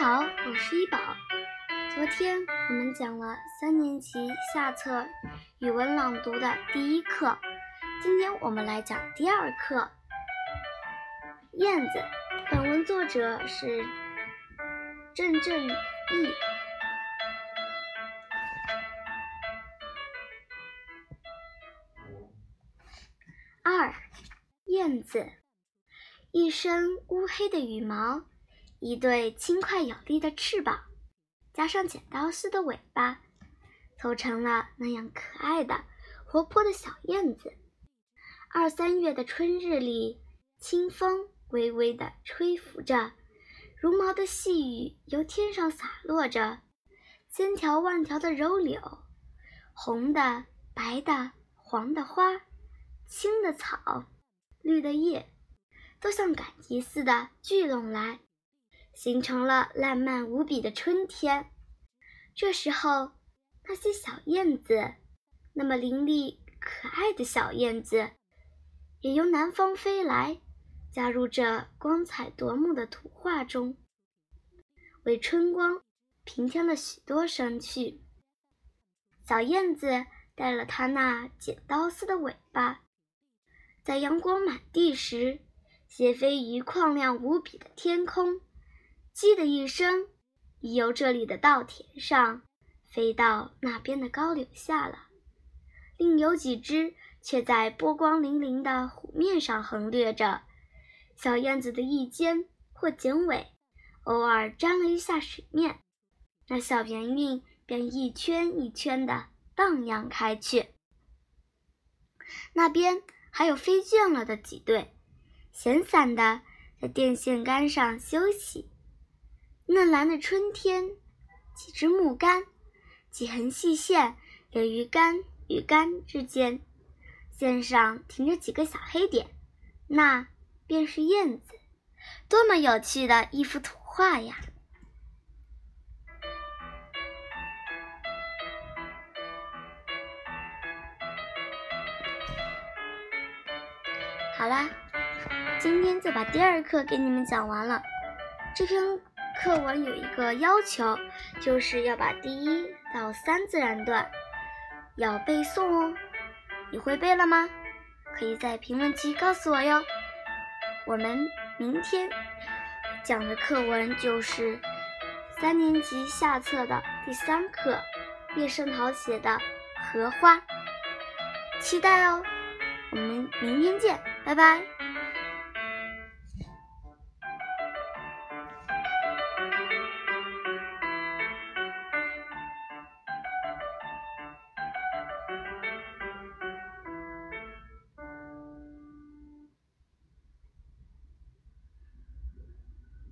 好，我是一宝。昨天我们讲了三年级下册语文朗读的第一课，今天我们来讲第二课《燕子》。本文作者是郑正义。二，燕子，一身乌黑的羽毛，一对轻快有力的翅膀。加上剪刀似的尾巴，凑成了那样可爱的、活泼的小燕子。二三月的春日里，清风微微地吹拂着，如毛的细雨由天上洒落着，千条万条的柔柳，红的、白的、黄的花，青的草，绿的叶，都像赶集似的聚拢来。形成了烂漫无比的春天。这时候，那些小燕子，那么伶俐可爱的小燕子，也由南方飞来，加入这光彩夺目的图画中，为春光平添了许多生趣。小燕子带了它那剪刀似的尾巴，在阳光满地时，斜飞于旷亮无比的天空。叽的一声，已由这里的稻田上飞到那边的高柳下了。另有几只却在波光粼粼的湖面上横掠着。小燕子的翼尖或颈尾偶尔沾了一下水面，那小圆晕便一圈一圈的荡漾开去。那边还有飞倦了的几对，闲散的在电线杆上休息。嫩蓝的春天，几只木杆，几横细线连于杆与杆之间，线上停着几个小黑点，那便是燕子。多么有趣的一幅图画呀！好啦，今天就把第二课给你们讲完了。这篇。课文有一个要求，就是要把第一到三自然段要背诵哦。你会背了吗？可以在评论区告诉我哟。我们明天讲的课文就是三年级下册的第三课，叶圣陶写的《荷花》，期待哦。我们明天见，拜拜。